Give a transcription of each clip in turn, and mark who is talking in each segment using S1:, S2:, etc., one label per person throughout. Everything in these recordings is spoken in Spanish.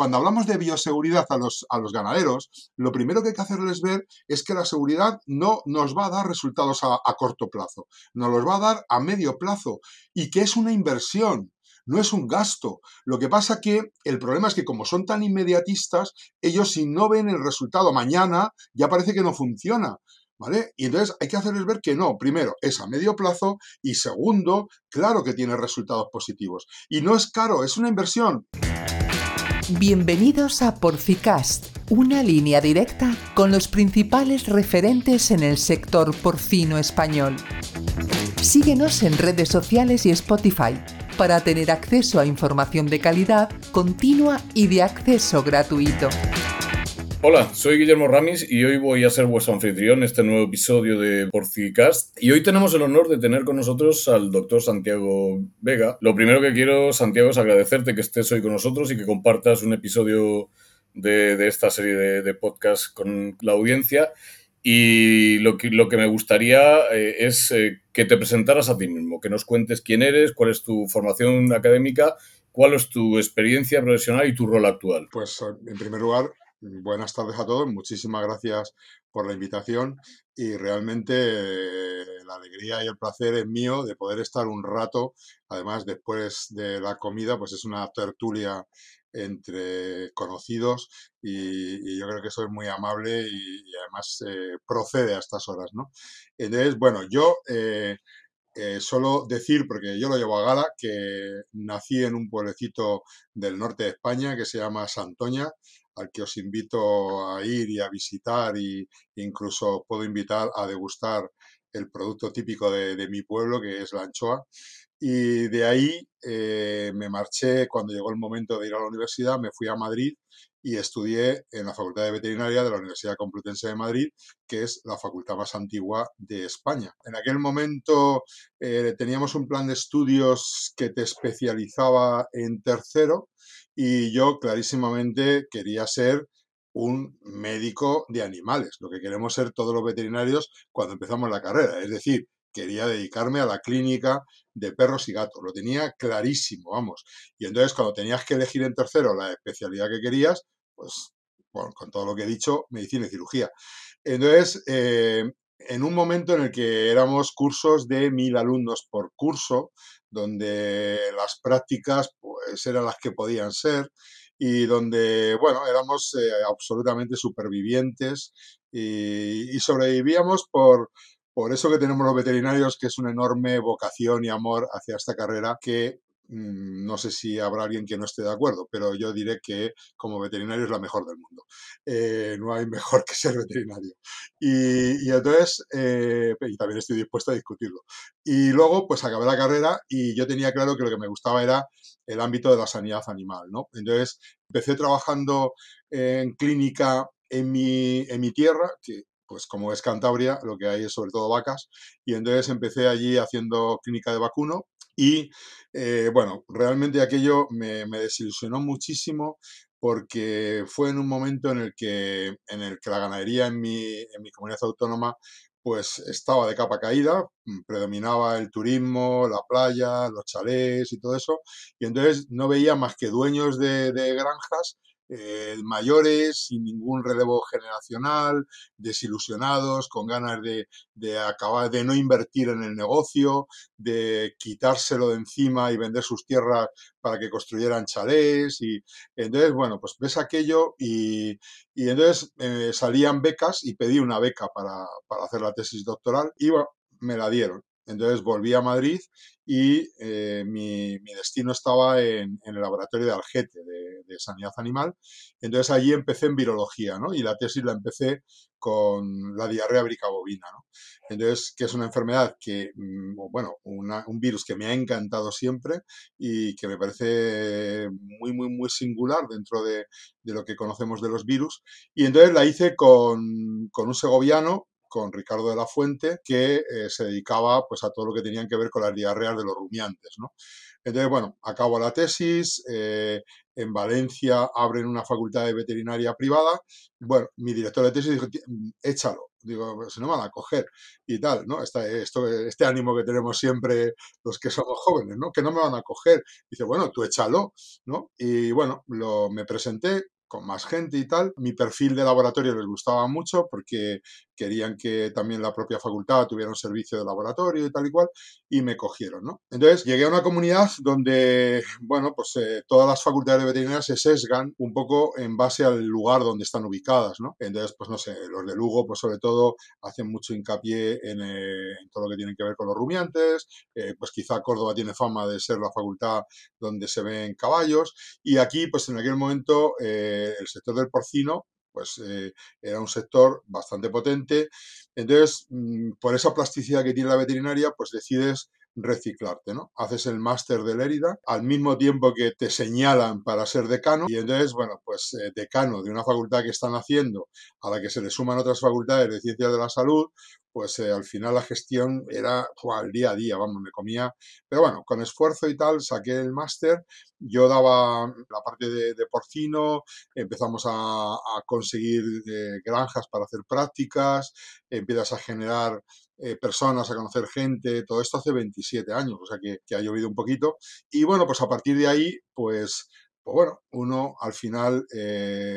S1: cuando hablamos de bioseguridad a los, ganaderos, lo primero que hay que hacerles ver es que la seguridad no nos va a dar resultados a, a corto plazo, nos los va a dar a medio plazo y que es una inversión no es un gasto. Lo que pasa que el problema es que como son tan inmediatistas, ellos si no ven el resultado mañana, ya parece que no funciona. ¿Vale? Y entonces hay que hacerles ver que no, primero, es a medio plazo y segundo, claro que tiene resultados positivos. Y no es caro, es una inversión.
S2: Bienvenidos a Porcicast, una línea directa con los principales referentes en el sector porcino español. Síguenos en redes sociales y Spotify para tener acceso a información de calidad, continua y de acceso gratuito.
S3: Hola, soy Guillermo Ramis y hoy voy a ser vuestro anfitrión en este nuevo episodio de Porcicast. Y hoy tenemos el honor de tener con nosotros al doctor Santiago Vega. Lo primero que quiero, Santiago, es agradecerte que estés hoy con nosotros y que compartas un episodio de, esta serie de, de podcasts con la audiencia. Y lo que, lo que me gustaría eh, es eh, que te presentaras a ti mismo, que nos cuentes quién eres, cuál es tu formación académica, cuál es tu experiencia profesional y tu rol actual.
S1: Pues en primer lugar, buenas tardes a todos, muchísimas gracias por la invitación y realmente eh, la alegría y el placer es mío de poder estar un rato, además después de la comida, pues es una tertulia entre conocidos y, yo creo que es muy amable y, además eh, procede a estas horas, ¿no? Entonces, bueno, yo eh, eh, solo decir, porque yo lo llevo a gala, que nací en un pueblecito del norte de España que se llama Santoña, al que os invito a ir y a visitar e incluso puedo invitar a degustar el producto típico de, de mi pueblo, que es la anchoa. Y de ahí eh, me marché cuando llegó el momento de ir a la universidad, me fui a Madrid y estudié en la Facultad de Veterinaria de la Universidad Complutense de Madrid, que es la facultad más antigua de España. En aquel momento eh, teníamos un plan de estudios que te especializaba en tercero y yo clarísimamente quería ser un médico de animales, lo que queremos ser todos los veterinarios cuando empezamos la carrera, es decir, quería dedicarme a la clínica de perros y gatos, lo tenía clarísimo, vamos. Y entonces cuando tenías que elegir en tercero la especialidad que querías, pues, con todo lo que he dicho, medicina y cirugía. Entonces, eh, en un momento en el que éramos cursos de mil alumnos por curso, donde las prácticas pues eran las que podían ser y donde, bueno, éramos eh, absolutamente supervivientes y sobrevivíamos por, por eso que tenemos los veterinarios, que es una enorme vocación y amor hacia esta carrera que no sé si habrá alguien que no esté de acuerdo, pero yo diré que como veterinario es la mejor del mundo. Eh, no hay mejor que ser veterinario. Y, entonces, eh, y también estoy dispuesto a discutirlo. Y luego, pues acabé la carrera y yo tenía claro que lo que me gustaba era el ámbito de la sanidad animal, ¿no? Entonces, empecé trabajando en clínica en mi, en mi tierra, que pues como es Cantabria, lo que hay es sobre todo vacas, y entonces empecé allí haciendo clínica de vacuno y eh, bueno, realmente aquello me, desilusionó muchísimo porque fue en un momento en el que, en el la ganadería en mi, en mi comunidad autónoma pues estaba de capa caída, mm, predominaba el turismo, la playa, los chalés y todo eso, y entonces no veía más que dueños de granjas eh, mayores, sin ningún relevo generacional, desilusionados, con ganas de, de, acabar, de no invertir en el negocio, de quitárselo de encima y vender sus tierras para que construyeran chalés. Y entonces, bueno, pues ves aquello y, y entonces eh, salían becas y pedí una beca para, para hacer la tesis doctoral y me la dieron. Entonces volví a Madrid y eh, mi, destino estaba en, el laboratorio de Algete, de, sanidad animal. Entonces allí empecé en virología, ¿no? Y la tesis la empecé con la diarrea bricabovina, ¿no? Entonces, que es una enfermedad que, mm, bueno, un virus que me ha encantado siempre y que me parece muy, muy, muy singular dentro de, lo que conocemos de los virus. Y entonces la hice con, con un segoviano con Ricardo de la Fuente, que eh, se dedicaba pues, a todo lo que tenían que ver con las diarreas de los rumiantes. ¿no? Entonces, bueno, acabo la tesis, eh, en Valencia abren una facultad de veterinaria privada. Bueno, mi director de tesis dijo, échalo. Digo, pues, se no van a coger y tal, ¿no? Este, esto, este ánimo que tenemos siempre los que somos jóvenes, ¿no? Que no me van a coger. Dice, bueno, tú échalo, ¿no? Y bueno, lo, me presenté, con más gente y tal. Mi perfil de laboratorio les gustaba mucho porque querían que también la propia facultad tuviera un servicio de laboratorio y tal y cual, y me cogieron, ¿no? Entonces llegué a una comunidad donde, bueno, pues eh, todas las facultades de veterinaria se sesgan un poco en base al lugar donde están ubicadas, ¿no? Entonces, pues no sé, los de Lugo, pues sobre todo, hacen mucho hincapié en, eh, todo lo que tiene que ver con los rumiantes, eh, pues quizá Córdoba tiene fama de ser la facultad donde se ven caballos, y aquí, pues en aquel momento, el sector del porcino pues eh, era un sector bastante potente. Entonces, mm, por esa plasticidad que tiene la veterinaria, pues decides reciclarte, ¿no? Haces el máster de Lérida al mismo tiempo que te señalan para ser decano y entonces, bueno, pues eh, decano de una facultad que están haciendo a la que se le suman otras facultades de ciencias de la salud, pues eh, al final la gestión era al día a día, vamos, me comía, pero bueno, con esfuerzo y tal saqué el máster, yo daba la parte de, porcino, empezamos a, conseguir eh, granjas para hacer prácticas, empiezas a generar eh, personas, a conocer gente, todo esto hace 27 años, o sea que, que, ha llovido un poquito. Y bueno, pues a partir de ahí, pues, pues bueno, uno al final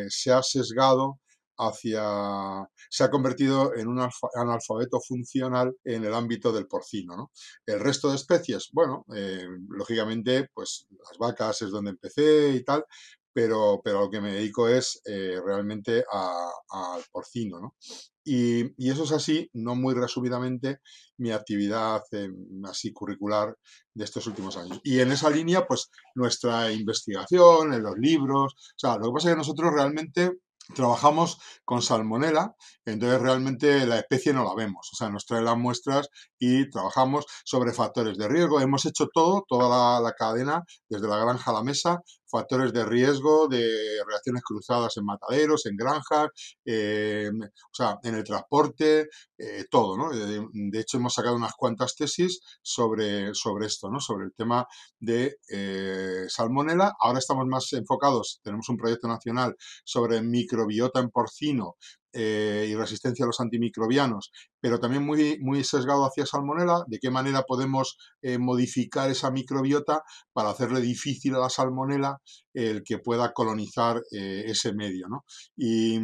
S1: se ha sesgado hacia, se ha convertido en un analfabeto funcional en el ámbito del porcino. ¿no? El resto de especies, bueno, eh, lógicamente, pues las vacas es donde empecé y tal, pero, pero lo que me dedico es eh, realmente al porcino. ¿no? Y, y, eso es así, no muy resumidamente, mi actividad eh, así curricular de estos últimos años. Y en esa línea, pues nuestra investigación, en los libros, o sea, lo que pasa es que nosotros realmente trabajamos con salmonela, entonces realmente la especie no la vemos, o sea, nos trae las muestras y trabajamos sobre factores de riesgo. Hemos hecho todo, toda la, cadena, desde la granja a la mesa, factores de riesgo de reacciones cruzadas en mataderos, en granjas, o sea, en el transporte, eh, todo, ¿no? De, hecho, hemos sacado unas cuantas tesis sobre, sobre esto, ¿no? Sobre el tema de eh, salmonela. Ahora estamos más enfocados, tenemos un proyecto nacional sobre microbiota en porcino eh, y resistencia a los antimicrobianos, pero también muy, muy sesgado hacia salmonela, de qué manera podemos eh, modificar esa microbiota para hacerle difícil a la salmonela el que pueda colonizar eh, ese medio, ¿no? Y,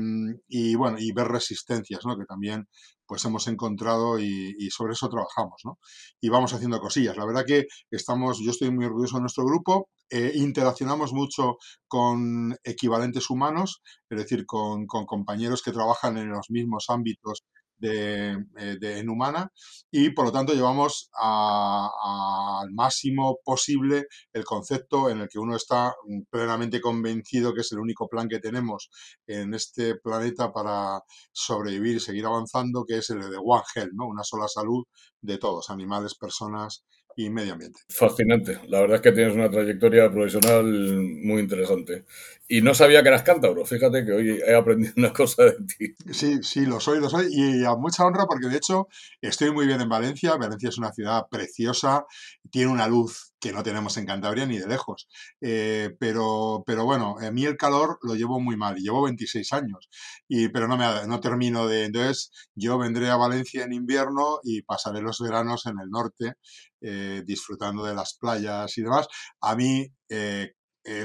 S1: y, bueno, y ver resistencias, ¿no? Que también pues hemos encontrado y, sobre eso trabajamos, ¿no? Y vamos haciendo cosillas. La verdad que estamos, yo estoy muy orgulloso de nuestro grupo, eh, interaccionamos mucho con equivalentes humanos, es decir, con, con compañeros que trabajan en los mismos ámbitos de, eh, de, en humana y por lo tanto llevamos al máximo posible el concepto en el que uno está plenamente convencido que es el único plan que tenemos en este planeta para sobrevivir y seguir avanzando, que es el de One Health, ¿no? una sola salud de todos, animales, personas y medio ambiente.
S3: Fascinante. La verdad es que tienes una trayectoria profesional muy interesante. Y no sabía que eras cántabro. Fíjate que hoy he aprendido una cosa de ti.
S1: Sí, sí, lo soy, lo soy. Y a mucha honra porque de hecho estoy muy bien en Valencia. Valencia es una ciudad preciosa, tiene una luz que no tenemos en Cantabria ni de lejos. Eh, pero, pero bueno, a mí el calor lo llevo muy mal. Llevo 26 años, y, pero no, me, no termino de... Entonces yo vendré a Valencia en invierno y pasaré los veranos en el norte eh, disfrutando de las playas y demás. A mí... Eh,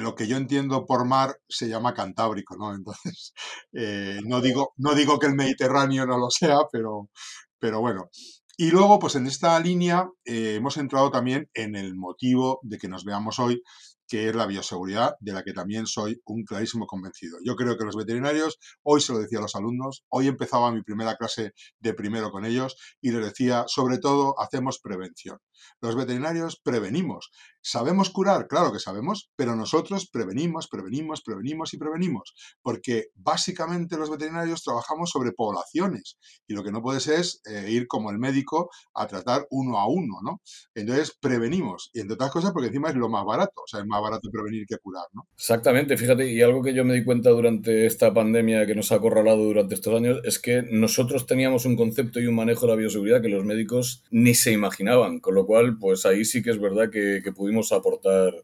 S1: lo que yo entiendo por mar se llama Cantábrico, ¿no? Entonces, no, digo, no digo que el Mediterráneo no lo sea, pero, pero bueno, y luego, pues en esta línea eh, hemos entrado también en el motivo de que nos veamos hoy, que es la bioseguridad, de la que también soy un clarísimo convencido. Yo creo que los veterinarios, hoy se lo decía a los alumnos, hoy empezaba mi primera clase de primero con ellos y les decía, sobre todo, hacemos prevención. Los veterinarios prevenimos. ¿Sabemos curar? Claro que sabemos, pero nosotros prevenimos, prevenimos, prevenimos y prevenimos, porque básicamente los veterinarios trabajamos sobre poblaciones y lo que no puedes es eh, ir como el médico a tratar uno a uno, ¿no? Entonces prevenimos y entre otras cosas porque encima es lo más barato, o sea, barato prevenir que curar, ¿no?
S3: Exactamente, fíjate, y algo que yo me di cuenta durante esta pandemia que nos ha acorralado durante estos años es que nosotros teníamos un concepto y un manejo de la bioseguridad que los médicos ni se imaginaban, con lo cual, pues ahí sí que es verdad que, que pudimos aportar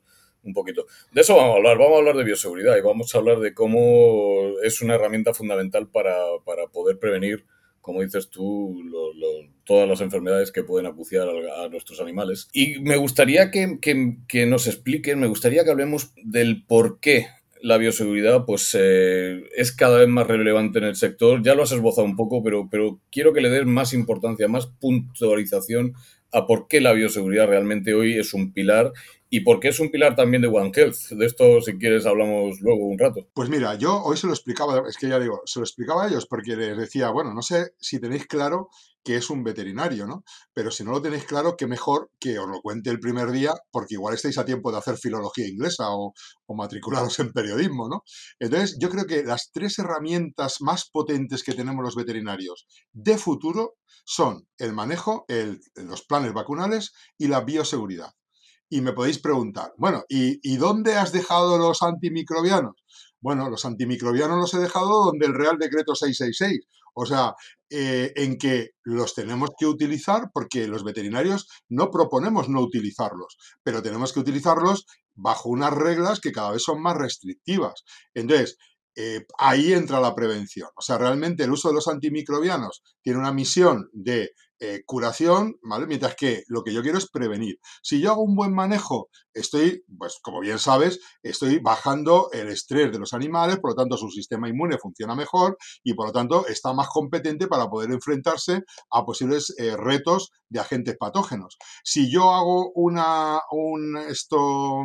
S3: un poquito. De eso vamos a hablar, vamos a hablar de bioseguridad y vamos a hablar de cómo es una herramienta fundamental para, para poder prevenir como dices tú, todas las enfermedades que pueden acuciar a, nuestros animales. Y me gustaría que, nos expliquen, me gustaría que hablemos del por qué la bioseguridad pues, eh, es cada vez más relevante en el sector. Ya lo has esbozado un poco, pero, pero quiero que le des más importancia, más puntualización a por qué la bioseguridad realmente hoy es un pilar y por qué es un pilar también de One Health. De esto, si quieres, hablamos luego un rato.
S1: Pues mira, yo hoy se lo explicaba, es que ya digo, se lo explicaba a ellos porque les decía, bueno, no sé si tenéis claro que es un veterinario, ¿no? Pero si no lo tenéis claro, qué mejor que os lo cuente el primer día, porque igual estáis a tiempo de hacer filología inglesa o, o matricularos en periodismo, ¿no? Entonces, yo creo que las tres herramientas más potentes que tenemos los veterinarios de futuro son el manejo, el, los planes vacunales y la bioseguridad. Y me podéis preguntar, bueno, ¿y, dónde has dejado los antimicrobianos? Bueno, los antimicrobianos los he dejado donde el Real Decreto 666. O sea, eh, en que los tenemos que utilizar porque los veterinarios no proponemos no utilizarlos, pero tenemos que utilizarlos bajo unas reglas que cada vez son más restrictivas. Entonces, eh, ahí entra la prevención. O sea, realmente el uso de los antimicrobianos tiene una misión de eh, curación, ¿vale? Mientras que lo que yo quiero es prevenir. Si yo hago un buen manejo, estoy, pues como bien sabes, estoy bajando el estrés de los animales, por lo tanto su sistema inmune funciona mejor y por lo tanto está más competente para poder enfrentarse a posibles eh, retos de agentes patógenos. Si yo hago una, un, esto,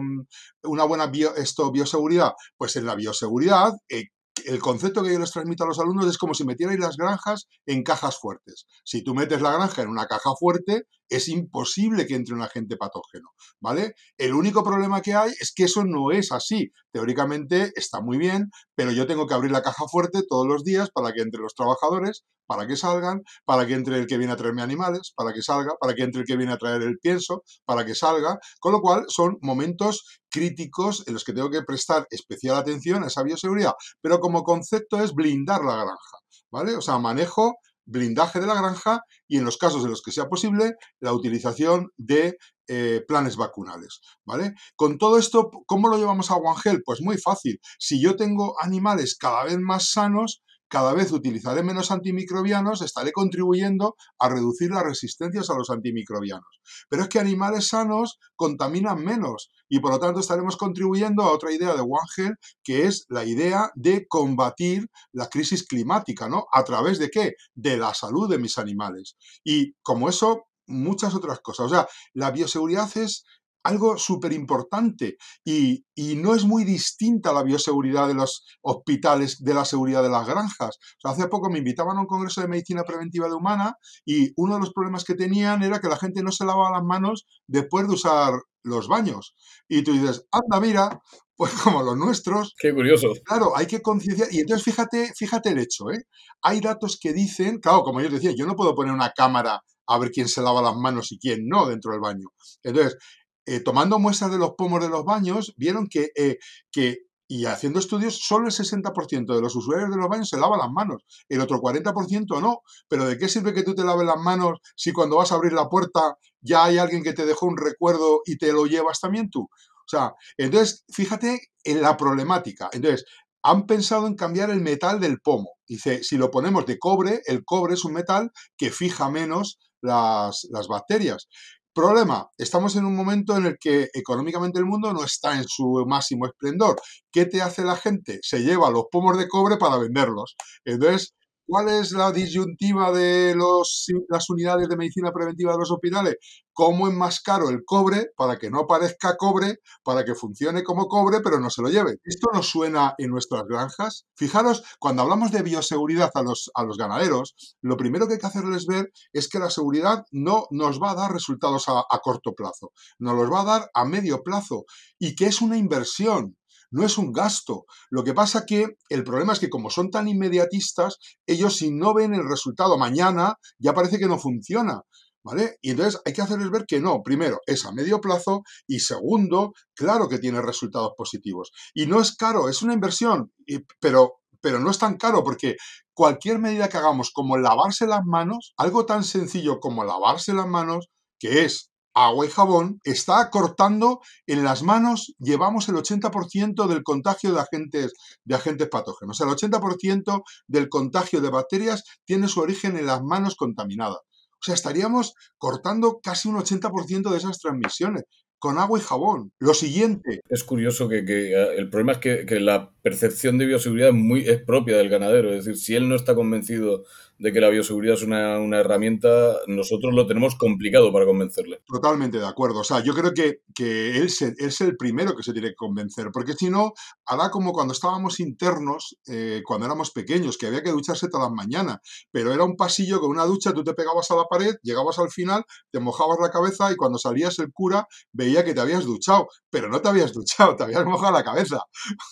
S1: una buena esto, bioseguridad, pues en la bioseguridad eh, el concepto que yo les transmito a los alumnos es como si metierais las granjas en cajas fuertes. Si tú metes la granja en una caja fuerte, es imposible que entre un agente patógeno, ¿vale? El único problema que hay es que eso no es así. Teóricamente está muy bien, pero yo tengo que abrir la caja fuerte todos los días para que entre los trabajadores, para que salgan, para que entre el que viene a traerme animales, para que salga, para que entre el que viene a traer el pienso, para que salga, con lo cual son momentos críticos en los que tengo que prestar especial atención a esa bioseguridad, pero como concepto es blindar la granja, ¿vale? O sea, manejo blindaje de la granja y en los casos en los que sea posible, la utilización de eh, planes vacunales, ¿vale? Con todo esto, ¿cómo lo llevamos a One? Pues muy fácil. Si yo tengo animales cada vez más sanos, cada vez utilizaré menos antimicrobianos, estaré contribuyendo a reducir las resistencias a los antimicrobianos. Pero es que animales sanos contaminan menos y por lo tanto estaremos contribuyendo a otra idea de One Health, que es la idea de combatir la crisis climática, ¿no? ¿A través de qué? De la salud de mis animales. Y como eso, muchas otras cosas. O sea, la bioseguridad es algo súper importante y, no es muy distinta la bioseguridad de los hospitales de la seguridad de las granjas. hace poco me invitaban a un congreso de medicina preventiva de humana y uno de los problemas que tenían era que la gente no se lavaba las manos después de usar los baños. Y tú dices, anda, mira, pues como los nuestros.
S3: Qué curioso.
S1: Claro, hay que concienciar. Y entonces fíjate, fíjate el hecho, ¿eh? Hay datos que dicen, claro, como yo decía, yo no puedo poner una cámara a ver quién se lava las manos y quién no dentro del baño. Entonces, eh, tomando muestras de los pomos de los baños, vieron que, eh, que y haciendo estudios, solo el 60% de los usuarios de los baños se lava las manos, el otro 40% no. Pero ¿de qué sirve que tú te laves las manos si cuando vas a abrir la puerta ya hay alguien que te dejó un recuerdo y te lo llevas también tú? O sea, entonces, fíjate en la problemática. Entonces, han pensado en cambiar el metal del pomo. Dice, si lo ponemos de cobre, el cobre es un metal que fija menos las, las bacterias. Problema, estamos en un momento en el que económicamente el mundo no está en su máximo esplendor. ¿Qué te hace la gente? Se lleva los pomos de cobre para venderlos. Entonces, ¿Cuál es la disyuntiva de los, las unidades de medicina preventiva de los hospitales? ¿Cómo es más caro el cobre para que no parezca cobre, para que funcione como cobre, pero no se lo lleve? ¿Esto nos suena en nuestras granjas? Fijaros, cuando hablamos de bioseguridad a los, a los ganaderos, lo primero que hay que hacerles ver es que la seguridad no nos va a dar resultados a, a corto plazo, nos los va a dar a medio plazo y que es una inversión no es un gasto. Lo que pasa que el problema es que como son tan inmediatistas, ellos si no ven el resultado mañana, ya parece que no funciona. ¿Vale? Y entonces hay que hacerles ver que no, primero, es a medio plazo y segundo, claro que tiene resultados positivos. Y no es caro, es una inversión, pero, pero no es tan caro porque cualquier medida que hagamos como lavarse las manos, algo tan sencillo como lavarse las manos, que es agua y jabón, está cortando en las manos, llevamos el 80% del contagio de agentes, de agentes patógenos. El 80% del contagio de bacterias tiene su origen en las manos contaminadas. O sea, estaríamos cortando casi un 80% de esas transmisiones con agua y jabón. Lo siguiente.
S3: Es curioso que, eh, el problema es que, la percepción de bioseguridad es, muy, es propia del ganadero. Es decir, si él no está convencido de que la bioseguridad es una, herramienta, nosotros lo tenemos complicado para convencerle.
S1: Totalmente de acuerdo. O sea, yo creo que, que él, es el primero que se tiene que convencer, porque si no, hará como cuando estábamos internos, eh, cuando éramos pequeños, que había que ducharse todas las mañanas, pero era un pasillo con una ducha, tú te pegabas a la pared, llegabas al final, te mojabas la cabeza y cuando salías el cura veía que te habías duchado, pero no te habías duchado, te habías mojado la cabeza.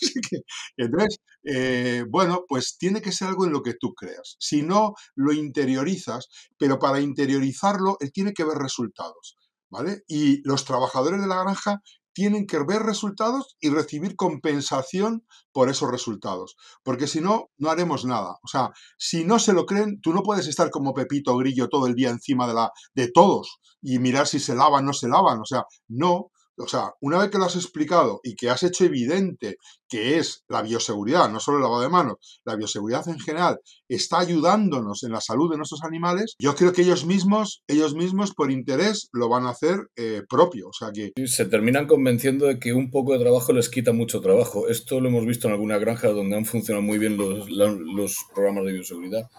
S1: Entonces, eh, bueno, pues tiene que ser algo en lo que tú creas. Si no, lo interiorizas, pero para interiorizarlo, él tiene que ver resultados. ¿Vale? Y los trabajadores de la granja tienen que ver resultados y recibir compensación por esos resultados. Porque si no, no haremos nada. O sea, si no se lo creen, tú no puedes estar como Pepito Grillo todo el día encima de, la, de todos y mirar si se lavan o no se lavan. O sea, no, o sea, una vez que lo has explicado y que has hecho evidente que es la bioseguridad, no solo el lavado de manos, la bioseguridad en general está ayudándonos en la salud de nuestros animales, yo creo que ellos mismos, ellos mismos por interés lo van a hacer eh, propio. O sea que
S3: se terminan convenciendo de que un poco de trabajo les quita mucho trabajo. Esto lo hemos visto en alguna granja donde han funcionado muy bien los, los programas de bioseguridad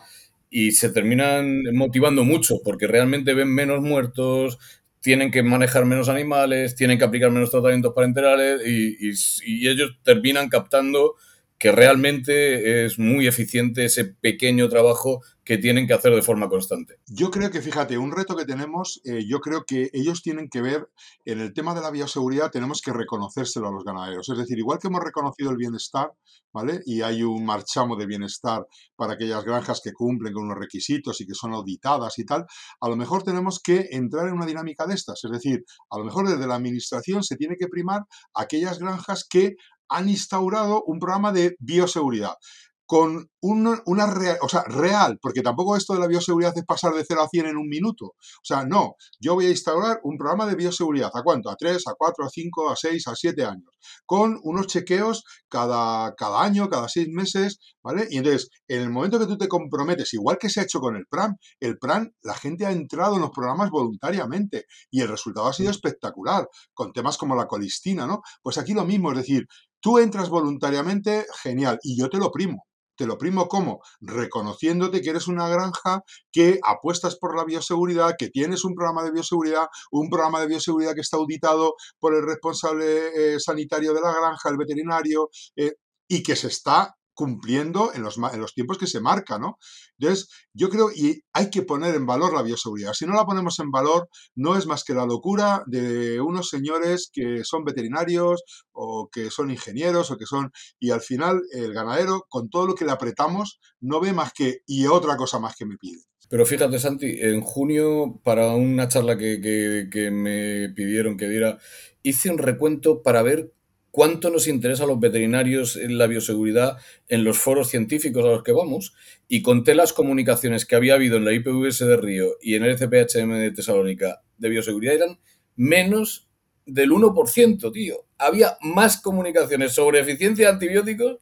S3: y se terminan motivando mucho porque realmente ven menos muertos, tienen que manejar menos animales, tienen que aplicar menos tratamientos parenterales y, y, ellos terminan captando que realmente es muy eficiente ese pequeño trabajo que tienen que hacer de forma constante.
S1: Yo creo que, fíjate, un reto que tenemos, eh, yo creo que ellos tienen que ver, en el tema de la bioseguridad tenemos que reconocérselo a los ganaderos. Es decir, igual que hemos reconocido el bienestar, ¿vale? Y hay un marchamo de bienestar para aquellas granjas que cumplen con unos requisitos y que son auditadas y tal, a lo mejor tenemos que entrar en una dinámica de estas. Es decir, a lo mejor desde la administración se tiene que primar aquellas granjas que han instaurado un programa de bioseguridad con una, una real, o sea, real, porque tampoco esto de la bioseguridad es pasar de 0 a 100 en un minuto. O sea, no, yo voy a instaurar un programa de bioseguridad. ¿A cuánto? A 3, a 4, a 5, a 6, a 7 años. Con unos chequeos cada, cada año, cada 6 meses, ¿vale? Y entonces, en el momento que tú te comprometes, igual que se ha hecho con el PRAN, el PRAN, la gente ha entrado en los programas voluntariamente y el resultado ha sido espectacular, con temas como la colistina, ¿no? Pues aquí lo mismo, es decir, tú entras voluntariamente, genial, y yo te lo primo te lo primo como reconociéndote que eres una granja que apuestas por la bioseguridad, que tienes un programa de bioseguridad, un programa de bioseguridad que está auditado por el responsable eh, sanitario de la granja, el veterinario, eh, y que se está cumpliendo en los, en los tiempos que se marca, ¿no? Entonces, yo creo, y hay que poner en valor la bioseguridad. Si no la ponemos en valor, no es más que la locura de unos señores que son veterinarios o que son ingenieros o que son... Y al final, el ganadero, con todo lo que le apretamos, no ve más que... y otra cosa más que me pide.
S3: Pero fíjate, Santi, en junio, para una charla que, que me pidieron que diera, hice un recuento para ver cuánto nos interesa a los veterinarios la bioseguridad en los foros científicos a los que vamos y conté las comunicaciones que había habido en la IPVS de Río y en el CPHM de Tesalónica de bioseguridad eran menos del 1%, tío. Había más comunicaciones sobre eficiencia de antibióticos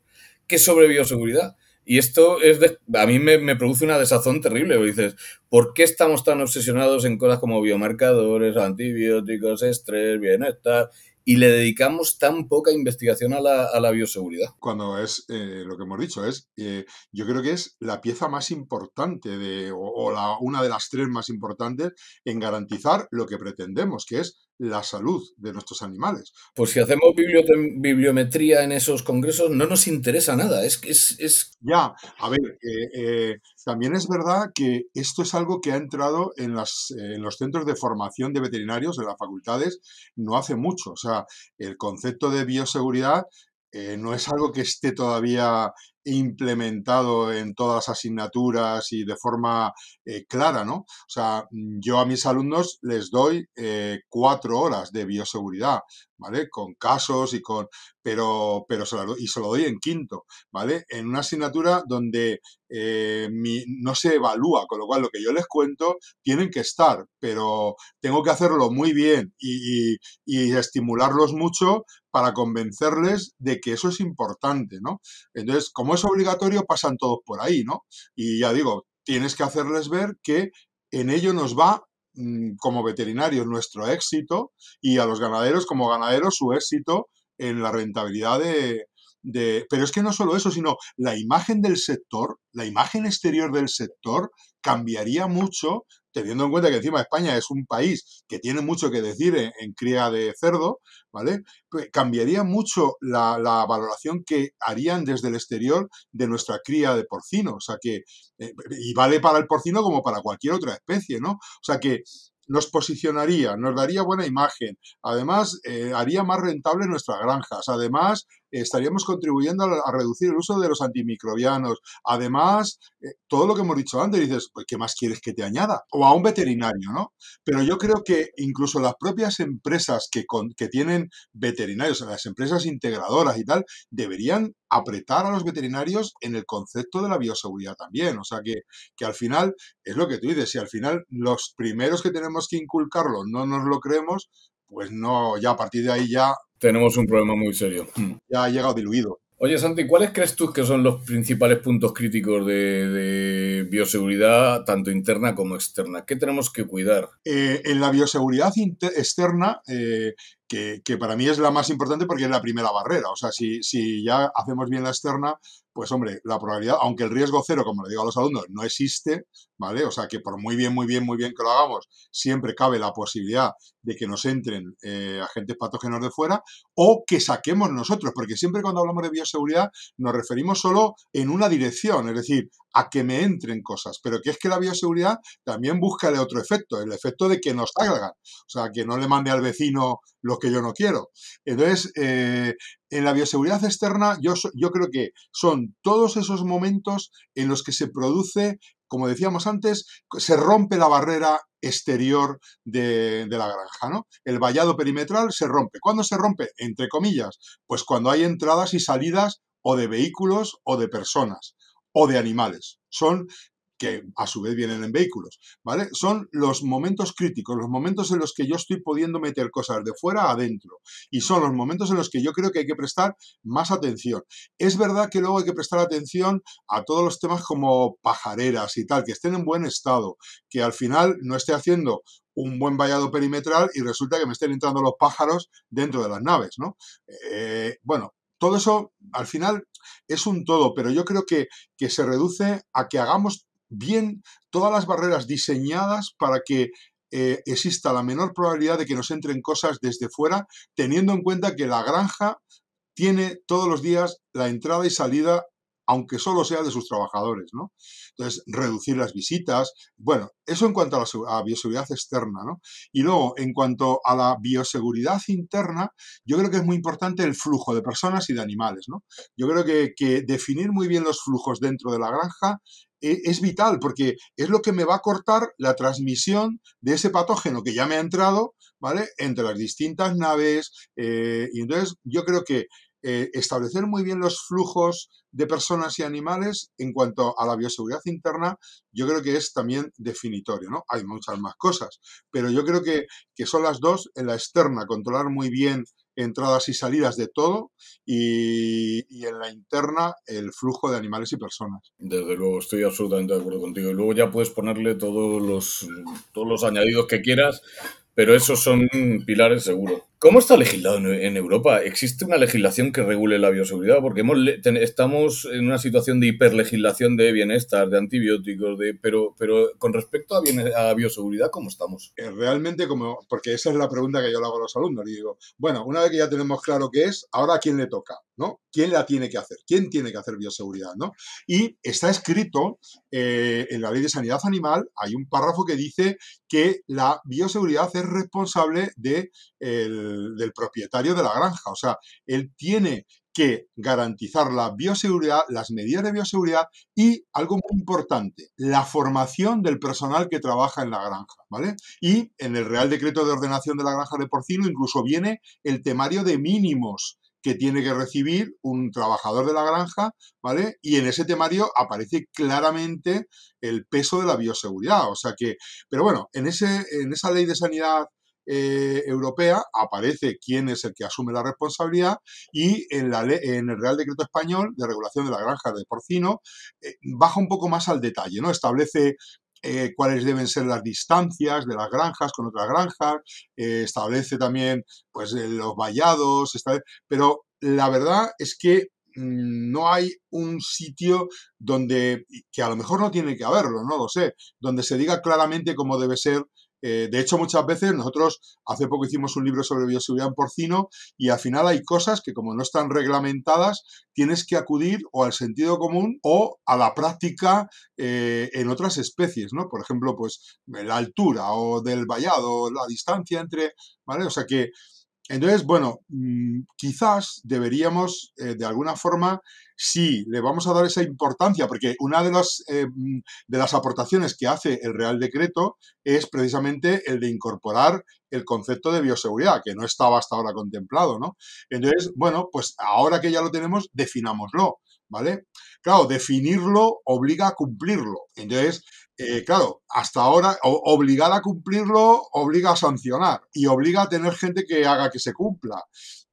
S3: que sobre bioseguridad. Y esto es a mí me, produce una desazón terrible. Dices, ¿por qué estamos tan obsesionados en cosas como biomarcadores, antibióticos, estrés, bienestar? Y le dedicamos tan poca investigación a la, a la bioseguridad.
S1: Cuando es eh, lo que hemos dicho, es eh, yo creo que es la pieza más importante de, o, la, una de las tres más importantes en garantizar lo que pretendemos, que es la salud de nuestros animales.
S3: Pues si hacemos bibliometría en esos congresos, no nos interesa nada. Es, es, es...
S1: Ya, a ver, eh, también es verdad que esto es algo que ha entrado en, las, en los centros de formación de veterinarios, en las facultades, no hace mucho. O sea, el concepto de bioseguridad eh, no es algo que esté todavía implementado en todas las asignaturas y de forma eh, clara, ¿no? O sea, yo a mis alumnos les doy eh, cuatro horas de bioseguridad, ¿vale? Con casos y con... Pero, pero se lo, y se lo doy en quinto, ¿vale? En una asignatura donde eh, no se evalúa, con lo cual lo que yo les cuento tienen que estar, pero tengo que hacerlo muy bien y, y estimularlos mucho para convencerles de que eso es importante, ¿no? Entonces, como es obligatorio, pasan todos por ahí, ¿no? Y ya digo, tienes que hacerles ver que en ello nos va como veterinarios nuestro éxito y a los ganaderos como ganaderos su éxito en la rentabilidad de, Pero es que no solo eso, sino la imagen del sector, la imagen exterior del sector cambiaría mucho teniendo en cuenta que encima España es un país que tiene mucho que decir en, cría de cerdo, ¿vale? Pues cambiaría mucho la, valoración que harían desde el exterior de nuestra cría de porcino. O sea que, eh, y vale para el porcino como para cualquier otra especie, ¿no? O sea que nos posicionaría, nos daría buena imagen, además eh, haría más rentable nuestras granjas, además estaríamos contribuyendo a, reducir el uso de los antimicrobianos, además eh, todo lo que hemos dicho antes, dices, pues, ¿qué más quieres que te añada? O a un veterinario, ¿no? Pero yo creo que incluso las propias empresas que, tienen veterinarios, las empresas integradoras y tal, deberían apretar a los veterinarios en el concepto de la bioseguridad también. O sea que, que al final, es lo que tú dices, si al final los primeros que tenemos que inculcarlo no nos lo creemos, pues no, ya a partir de ahí ya...
S3: Tenemos un problema muy serio.
S1: Ya ha llegado diluido.
S3: Oye, Santi, ¿cuáles crees tú que son los principales puntos críticos de, bioseguridad, tanto interna como externa? ¿Qué tenemos que cuidar?
S1: Eh, en la bioseguridad externa, eh, que, para mí es la más importante porque es la primera barrera. O sea, si, si ya hacemos bien la externa, pues hombre, la probabilidad, aunque el riesgo cero, como le digo a los alumnos, no existe, ¿vale? O sea, que por muy bien, muy bien, muy bien que lo hagamos, siempre cabe la posibilidad de que nos entren eh, agentes patógenos de fuera o que saquemos nosotros, porque siempre cuando hablamos de bioseguridad nos referimos solo en una dirección, es decir, a que me entren cosas, pero que es que la bioseguridad también busca otro efecto, el efecto de que nos salgan, o sea, que no le mande al vecino lo que yo no quiero. Entonces, eh, en la bioseguridad externa, yo, yo creo que son todos esos momentos en los que se produce, como decíamos antes, se rompe la barrera exterior de, de, la granja, ¿no? El vallado perimetral se rompe. ¿Cuándo se rompe? Entre comillas, pues cuando hay entradas y salidas o de vehículos o de personas o de animales. Son que a su vez vienen en vehículos, ¿vale? Son los momentos críticos, los momentos en los que yo estoy pudiendo meter cosas de fuera adentro y son los momentos en los que yo creo que hay que prestar más atención. Es verdad que luego hay que prestar atención a todos los temas como pajareras y tal, que estén en buen estado, que al final no esté haciendo un buen vallado perimetral y resulta que me estén entrando los pájaros dentro de las naves, ¿no? Eh, bueno, todo eso al final es un todo, pero yo creo que, que se reduce a que hagamos bien todas las barreras diseñadas para que eh, exista la menor probabilidad de que nos entren cosas desde fuera, teniendo en cuenta que la granja tiene todos los días la entrada y salida aunque solo sea de sus trabajadores, ¿no? Entonces, reducir las visitas, bueno, eso en cuanto a la bioseguridad externa, ¿no? Y luego, en cuanto a la bioseguridad interna, yo creo que es muy importante el flujo de personas y de animales, ¿no? Yo creo que, definir muy bien los flujos dentro de la granja e, es vital porque es lo que me va a cortar la transmisión de ese patógeno que ya me ha entrado, ¿vale? Entre las distintas naves. Eh, y entonces yo creo que eh, establecer muy bien los flujos de personas y animales en cuanto a la bioseguridad interna, yo creo que es también definitorio, ¿no? Hay muchas más cosas, pero yo creo que, que son las dos, en la externa, controlar muy bien entradas y salidas de todo y, y, en la interna el flujo de animales y personas.
S3: Desde luego, estoy absolutamente de acuerdo contigo. Y luego ya puedes ponerle todos los, todos los añadidos que quieras, pero esos son pilares seguro. ¿Cómo está legislado en Europa? ¿Existe una legislación que regule la bioseguridad? Porque hemos, estamos en una situación de hiperlegislación de bienestar, de antibióticos, de, pero, pero con respecto a, bioseguridad, ¿cómo estamos?
S1: Eh, realmente, como, porque esa es la pregunta que yo le hago a los alumnos. Y digo, bueno, una vez que ya tenemos claro qué es, ahora a quién le toca, ¿no? ¿Quién la tiene que hacer? ¿Quién tiene que hacer bioseguridad, ¿no? Y está escrito eh, en la ley de sanidad animal, hay un párrafo que dice que la bioseguridad es responsable de el del propietario de la granja. O sea, él tiene que garantizar la bioseguridad, las medidas de bioseguridad y algo muy importante, la formación del personal que trabaja en la granja, ¿vale? Y en el Real Decreto de Ordenación de la Granja de Porcino incluso viene el temario de mínimos que tiene que recibir un trabajador de la granja, ¿vale? Y en ese temario aparece claramente el peso de la bioseguridad. O sea que, pero bueno, en, ese, en esa ley de sanidad eh, europea aparece quién es el que asume la responsabilidad y en, la en el Real Decreto Español de Regulación de la Granja de Porcino eh, baja un poco más al detalle, ¿no? Establece eh, cuáles deben ser las distancias de las granjas con otras granjas, establece también pues los vallados, pero la verdad es que mm, no hay un sitio donde, que a lo mejor no tiene que haberlo, no lo sé, donde se diga claramente cómo debe ser eh, de hecho, muchas veces nosotros hace poco hicimos un libro sobre bioseguridad en porcino y al final hay cosas que como no están reglamentadas, tienes que acudir o al sentido común o a la práctica eh, en otras especies, ¿no? Por ejemplo, pues la altura o del vallado, la distancia entre, ¿vale? O sea que entonces, bueno, mm, quizás deberíamos, eh, de alguna forma, sí, le vamos a dar esa importancia, porque una de las, eh, mm, de las aportaciones que hace el Real Decreto es precisamente el de incorporar el concepto de bioseguridad, que no estaba hasta ahora contemplado, ¿no? Entonces, bueno, pues ahora que ya lo tenemos, definámoslo, ¿vale? Claro, definirlo obliga a cumplirlo. Entonces, eh, claro, hasta ahora obligar a cumplirlo obliga a sancionar y obliga a tener gente que haga que se cumpla.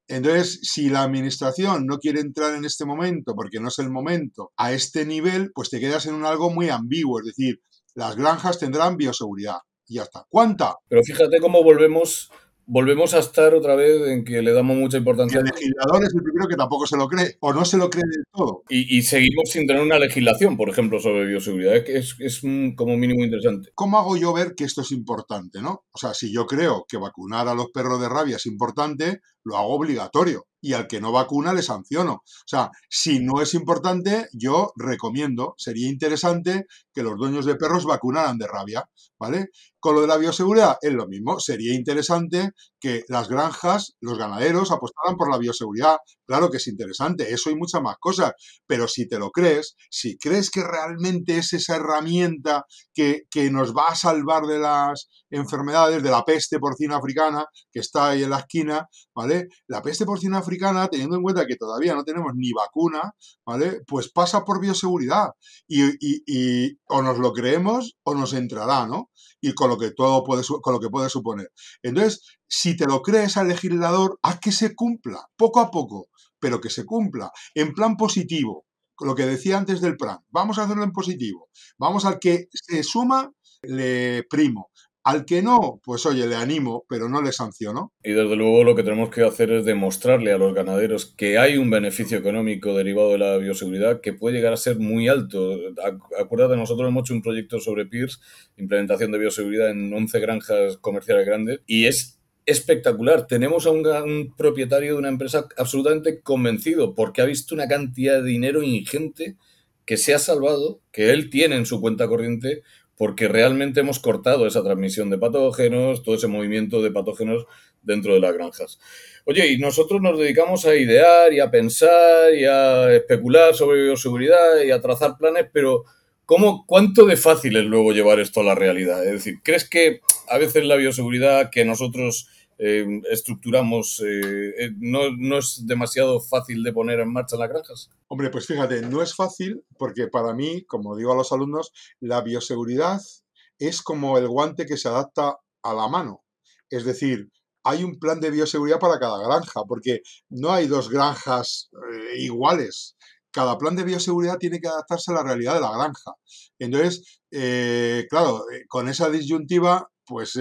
S1: Entonces, si la administración no quiere entrar en este momento, porque no es el momento, a este nivel, pues te quedas en un algo muy ambiguo, es decir, las granjas tendrán bioseguridad y ya está. ¿Cuánta?
S3: Pero fíjate cómo volvemos volvemos a estar otra vez en que le damos mucha importancia.
S1: El legislador es el primero que tampoco se lo cree, o no se lo cree del todo.
S3: Y, seguimos sin tener una legislación, por ejemplo, sobre bioseguridad, es, es como mínimo interesante.
S1: ¿Cómo hago yo ver que esto es importante, no? O sea, si yo creo que vacunar a los perros de rabia es importante, lo hago obligatorio y al que no vacuna le sanciono. O sea, si no es importante, yo recomiendo, sería interesante que los dueños de perros vacunaran de rabia, ¿vale? Con lo de la bioseguridad es lo mismo, sería interesante que las granjas, los ganaderos apostaran por la bioseguridad. Claro que es interesante, eso y muchas más cosas, pero si te lo crees, si crees que realmente es esa herramienta que, que nos va a salvar de las enfermedades, de la peste porcina africana que está ahí en la esquina, ¿vale? La peste porcina africana, teniendo en cuenta que todavía no tenemos ni vacuna, ¿vale? Pues pasa por bioseguridad y, y, o nos lo creemos o nos entrará, ¿no? Y con lo que todo puede, con lo que puede suponer. Entonces, si te lo crees al legislador, haz que se cumpla, poco a poco, pero que se cumpla, en plan positivo, lo que decía antes del plan, vamos a hacerlo en positivo, vamos al que se suma, le primo, al que no, pues oye, le animo, pero no le sanciono.
S3: Y desde luego lo que tenemos que hacer es demostrarle a los ganaderos que hay un beneficio económico derivado de la bioseguridad que puede llegar a ser muy alto. Acuérdate, nosotros hemos hecho un proyecto sobre PIRS, implementación de bioseguridad en 11 granjas comerciales grandes, y es espectacular. Tenemos a un, propietario de una empresa absolutamente convencido porque ha visto una cantidad de dinero ingente que se ha salvado, que él tiene en su cuenta corriente porque realmente hemos cortado esa transmisión de patógenos, todo ese movimiento de patógenos dentro de las granjas. Oye, y nosotros nos dedicamos a idear y a pensar y a especular sobre bioseguridad y a trazar planes, pero ¿cómo, ¿cuánto de fácil es luego llevar esto a la realidad? Es decir, ¿crees que a veces la bioseguridad que nosotros eh, estructuramos, eh, eh, no, es demasiado fácil de poner en marcha las granjas?
S1: Hombre, pues fíjate, no es fácil porque para mí, como digo a los alumnos, la bioseguridad es como el guante que se adapta a la mano. Es decir, hay un plan de bioseguridad para cada granja, porque no hay dos granjas iguales. Cada plan de bioseguridad tiene que adaptarse a la realidad de la granja. Entonces, claro, con esa disyuntiva, pues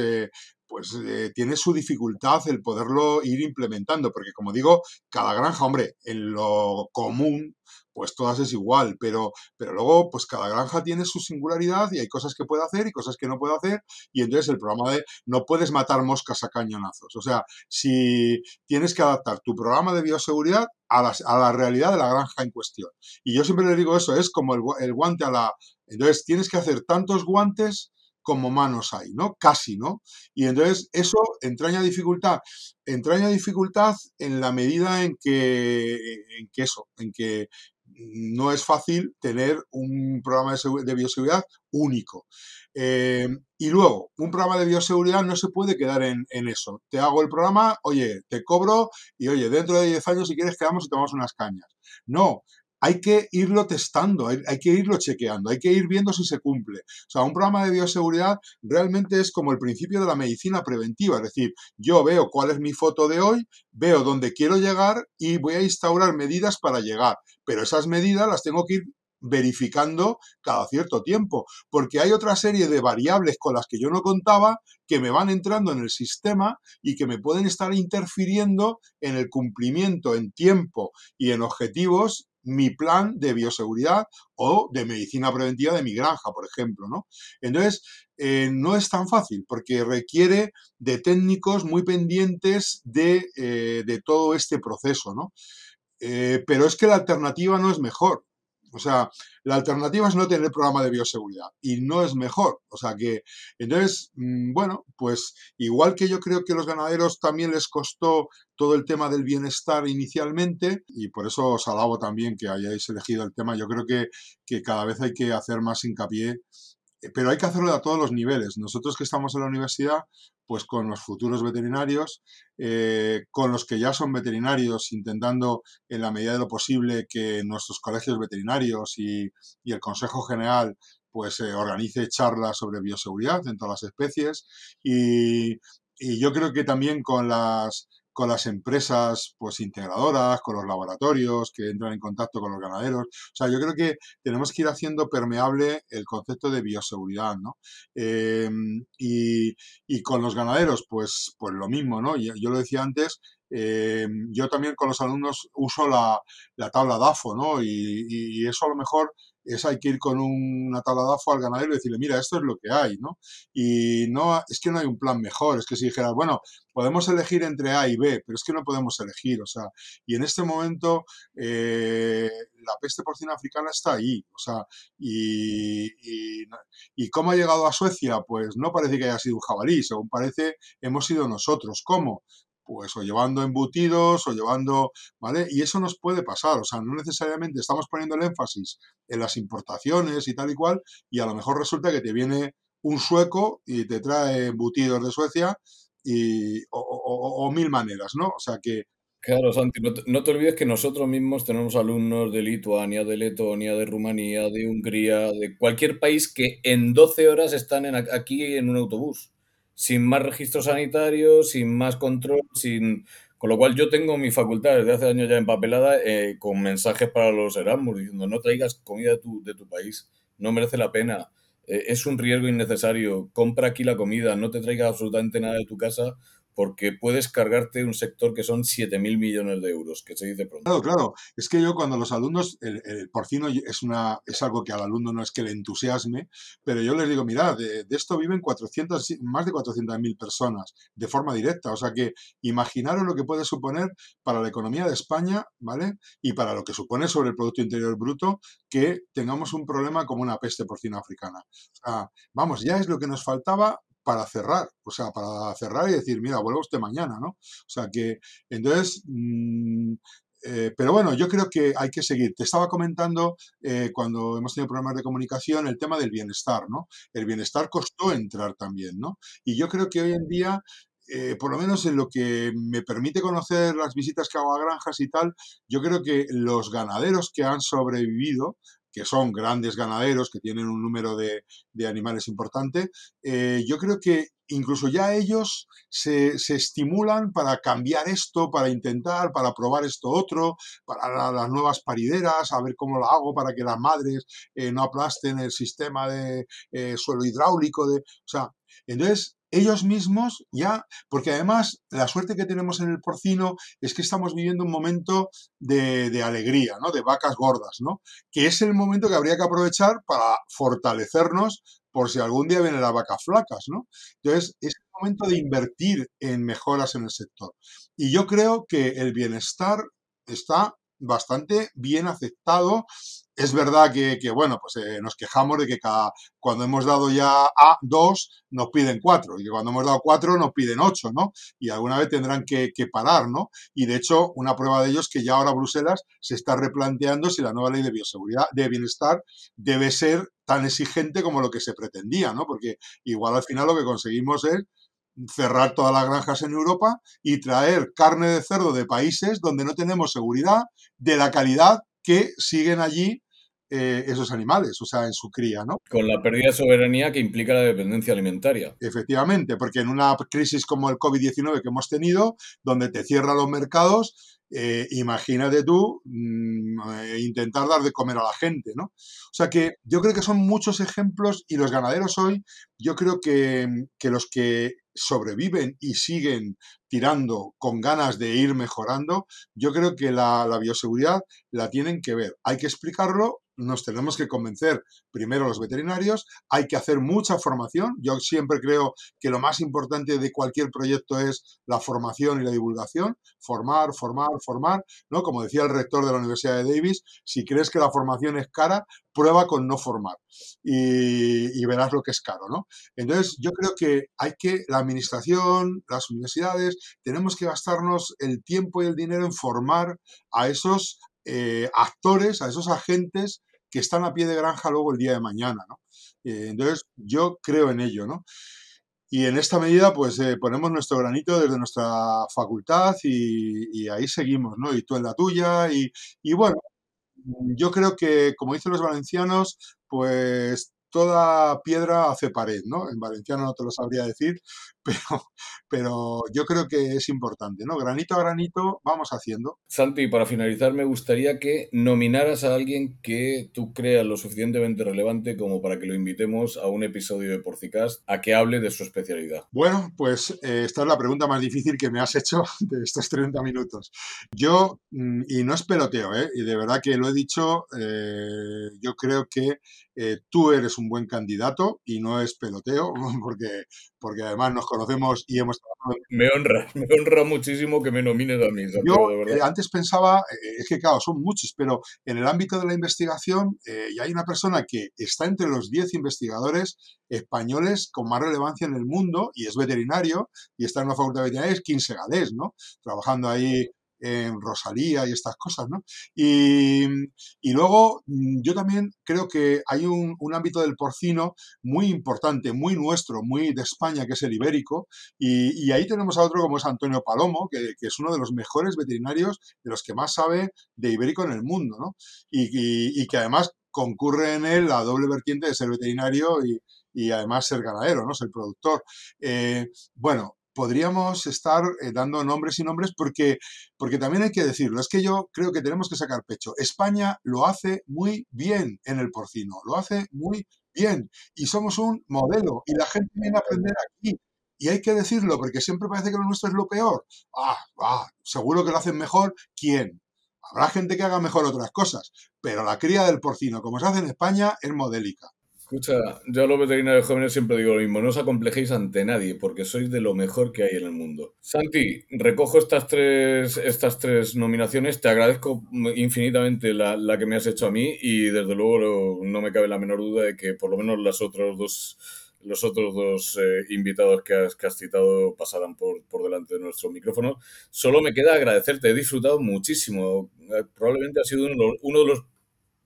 S1: pues eh, tiene su dificultad el poderlo ir implementando, porque como digo, cada granja, hombre, en lo común, pues todas es igual, pero, pero luego, pues cada granja tiene su singularidad y hay cosas que puede hacer y cosas que no puede hacer, y entonces el programa de no puedes matar moscas a cañonazos. O sea, si tienes que adaptar tu programa de bioseguridad a la, a la realidad de la granja en cuestión. Y yo siempre le digo eso, es como el, el guante a la... Entonces, tienes que hacer tantos guantes como manos hay, ¿no? Casi, ¿no? Y entonces eso entraña dificultad, entraña dificultad en la medida en que, en que eso, en que no es fácil tener un programa de, bioseguridad único. Eh, y luego, un programa de bioseguridad no se puede quedar en, eso. Te hago el programa, oye, te cobro y oye, dentro de 10 años si quieres quedamos y tomamos unas cañas. No, hay que irlo testando, hay, que irlo chequeando, hay que ir viendo si se cumple. O sea, un programa de bioseguridad realmente es como el principio de la medicina preventiva, es decir, yo veo cuál es mi foto de hoy, veo dónde quiero llegar y voy a instaurar medidas para llegar, pero esas medidas las tengo que ir verificando cada cierto tiempo, porque hay otra serie de variables con las que yo no contaba que me van entrando en el sistema y que me pueden estar interfiriendo en el cumplimiento en tiempo y en objetivos mi plan de bioseguridad o de medicina preventiva de mi granja, por ejemplo, ¿no? Entonces, eh, no es tan fácil porque requiere de técnicos muy pendientes de, eh, todo este proceso, ¿no? Eh, pero es que la alternativa no es mejor. O sea, la alternativa es no tener programa de bioseguridad y no es mejor. O sea que, entonces, mm, bueno, pues igual que yo creo que los ganaderos también les costó todo el tema del bienestar inicialmente y por eso os alabo también que hayáis elegido el tema. Yo creo que, que cada vez hay que hacer más hincapié pero hay que hacerlo a todos los niveles. Nosotros que estamos en la universidad, pues con los futuros veterinarios, eh, con los que ya son veterinarios, intentando en la medida de lo posible que nuestros colegios veterinarios y, el Consejo General pues eh, organice charlas sobre bioseguridad en todas las especies y, y yo creo que también con las con las empresas pues integradoras, con los laboratorios que entran en contacto con los ganaderos. O sea, yo creo que tenemos que ir haciendo permeable el concepto de bioseguridad, ¿no? Em, y, con los ganaderos, pues, pues lo mismo, ¿no? Yo, yo lo decía antes, em, yo también con los alumnos uso la, tabla DAFO, ¿no? Y, y, eso a lo mejor es hay que ir con una tabla DAFO al ganadero y decirle, mira, esto es lo que hay, ¿no? Y no, es que no hay un plan mejor, es que si dijeras, bueno, podemos elegir entre A y B, pero es que no podemos elegir, o sea, y en este momento eh, la peste porcina africana está ahí, o sea, y, y, y, cómo ha llegado a Suecia, pues no parece que haya sido un jabalí, según parece, hemos sido nosotros. ¿Cómo? Pues o llevando embutidos o llevando, ¿vale? Y eso nos puede pasar, o sea, no necesariamente estamos poniendo el énfasis en las importaciones y tal y cual, y a lo mejor resulta que te viene un sueco y te trae embutidos de Suecia y, o, mil maneras, ¿no? O sea que...
S3: Claro, Santi, no te, olvides que nosotros mismos tenemos alumnos de Lituania, de Letonia, de Rumanía, de Hungría, de cualquier país que en 12 horas están aquí en un autobús sin más registros sanitarios, sin más control, sin... Con lo cual yo tengo mi facultad desde hace años ya empapelada eh, con mensajes para los Erasmus diciendo no traigas comida de tu, de tu país, no merece la pena, eh, es un riesgo innecesario, compra aquí la comida, no te traigas absolutamente nada de tu casa porque puedes cargarte un sector que son 7.000 millones de euros, que se dice pronto.
S1: Claro, claro. Es que yo cuando los alumnos, el, porcino es, una, es algo que al alumno no es que le entusiasme, pero yo les digo, mirad, de, esto viven 400, más de 400.000 personas de forma directa. O sea que imaginaros lo que puede suponer para la economía de España, ¿vale? Y para lo que supone sobre el Producto Interior Bruto que tengamos un problema como una peste porcina africana. O sea, vamos, ya es lo que nos faltaba para cerrar, o sea, para cerrar y decir, mira, vuelvo usted mañana, ¿no? O sea que, entonces, mm, eh, pero bueno, yo creo que hay que seguir. Te estaba comentando eh, cuando hemos tenido problemas de comunicación el tema del bienestar, ¿no? El bienestar costó entrar también, ¿no? Y yo creo que hoy en día eh, por lo menos en lo que me permite conocer las visitas que hago a granjas y tal, yo creo que los ganaderos que han sobrevivido que son grandes ganaderos, que tienen un número de, animales importante, eh, yo creo que incluso ya ellos se, estimulan para cambiar esto, para intentar, para probar esto otro, para las nuevas parideras, a ver cómo lo hago para que las madres eh, no aplasten el sistema de eh, suelo hidráulico. De, o sea, entonces ellos mismos ya, porque además la suerte que tenemos en el porcino es que estamos viviendo un momento de, alegría, ¿no? De vacas gordas, ¿no? Que es el momento que habría que aprovechar para fortalecernos por si algún día vienen las vacas flacas, ¿no? Entonces, es el momento de invertir en mejoras en el sector. Y yo creo que el bienestar está bastante bien aceptado. Es verdad que, bueno, pues eh, nos quejamos de que cada, cuando hemos dado ya a dos nos piden cuatro y que cuando hemos dado cuatro nos piden ocho, ¿no? Y alguna vez tendrán que, parar, ¿no? Y de hecho, una prueba de ello es que ya ahora Bruselas se está replanteando si la nueva ley de bioseguridad, de bienestar, debe ser tan exigente como lo que se pretendía, ¿no? Porque igual al final lo que conseguimos es cerrar todas las granjas en Europa y traer carne de cerdo de países donde no tenemos seguridad de la calidad que siguen allí eh, esos animales, o sea, en su cría, ¿no?
S3: Con la pérdida de soberanía que implica la dependencia alimentaria.
S1: Efectivamente, porque en una crisis como el COVID-19 que hemos tenido, donde te cierran los mercados, eh, imagínate tú mm, eh, intentar dar de comer a la gente, ¿no? O sea que yo creo que son muchos ejemplos y los ganaderos hoy, yo creo que, que los que sobreviven y siguen tirando con ganas de ir mejorando, yo creo que la, la bioseguridad la tienen que ver. Hay que explicarlo nos tenemos que convencer primero los veterinarios, hay que hacer mucha formación. Yo siempre creo que lo más importante de cualquier proyecto es la formación y la divulgación, formar, formar, formar, ¿no? Como decía el rector de la Universidad de Davis, si crees que la formación es cara, prueba con no formar y, verás lo que es caro, ¿no? Entonces, yo creo que hay que, la administración, las universidades, tenemos que gastarnos el tiempo y el dinero en formar a esos eh, actores, a esos agentes que están a pie de granja luego el día de mañana, ¿no? Eh, entonces, yo creo en ello, ¿no? Y en esta medida, pues eh, ponemos nuestro granito desde nuestra facultad y, ahí seguimos, ¿no? Y tú en la tuya y, y bueno, yo creo que, como dicen los valencianos, pues toda piedra hace pared, ¿no? En valenciano no te lo sabría decir, pero, pero yo creo que es importante, ¿no? Granito a granito vamos haciendo.
S3: Santi, para finalizar, me gustaría que nominaras a alguien que tú creas lo suficientemente relevante como para que lo invitemos a un episodio de Porcicast a que hable de su especialidad.
S1: Bueno, pues eh, esta es la pregunta más difícil que me has hecho de estos 30 minutos. Yo, mm, y no es peloteo, ¿eh? Y de verdad que lo he dicho, eh, yo creo que eh, tú eres un buen candidato y no es peloteo, porque, porque además nos conocemos y hemos trabajado.
S3: Me honra, me honra muchísimo que me nomines a mí.
S1: Yo eh, antes pensaba, eh, es que claro, son muchos, pero en el ámbito de la investigación ya hay una persona que está entre los 10 investigadores españoles con más relevancia en el mundo y es veterinario y está en una facultad de veterinaria, es Quince Galés, ¿no? Trabajando ahí en Rosalía y estas cosas, ¿no? Y, luego mm, yo también creo que hay un, ámbito del porcino muy importante, muy nuestro, muy de España, que es el ibérico, y, ahí tenemos a otro como es Antonio Palomo, que, es uno de los mejores veterinarios, de los que más sabe de ibérico en el mundo, ¿no? Y, que además concurre en él la doble vertiente de ser veterinario y, además ser ganadero, ¿no? Ser productor. Eh, bueno, podríamos estar eh, dando nombres y nombres porque, porque también hay que decirlo, es que yo creo que tenemos que sacar pecho. España lo hace muy bien en el porcino, lo hace muy bien y somos un modelo y la gente viene a aprender aquí. Y hay que decirlo, porque siempre parece que lo nuestro es lo peor. Ah, ah, seguro que lo hacen mejor. ¿Quién? Habrá gente que haga mejor otras cosas, pero la cría del porcino, como se hace en España, es modélica.
S3: Escucha, yo a los veterinarios jóvenes siempre digo lo mismo, no os acomplejéis ante nadie, porque sois de lo mejor que hay en el mundo. Santi, recojo estas tres, estas tres nominaciones, te agradezco infinitamente la, que me has hecho a mí y desde luego no me cabe la menor duda de que por lo menos las otros dos, los otros dos eh, invitados que has, que has, citado pasarán por, por delante de nuestro micrófono. Solo me queda agradecerte, he disfrutado muchísimo, eh, probablemente ha sido uno, uno de los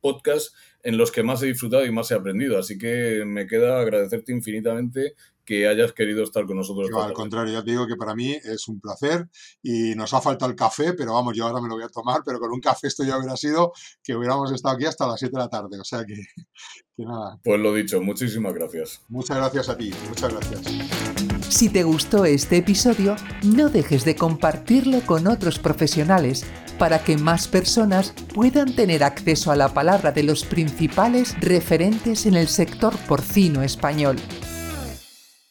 S3: podcasts en los que más he disfrutado y más he aprendido. Así que me queda agradecerte infinitamente que hayas querido estar con nosotros.
S1: al contrario, ya te digo que para mí es un placer y nos ha faltado el café, pero vamos, yo ahora me lo voy a tomar, pero con un café esto ya hubiera sido que hubiéramos estado aquí hasta las 7 de la tarde, o sea que, que nada.
S3: Pues lo dicho, muchísimas gracias.
S1: Muchas gracias a ti, muchas gracias.
S2: Si te gustó este episodio, no dejes de compartirlo con otros profesionales para que más personas puedan tener acceso a la palabra de los principales referentes en el sector porcino español.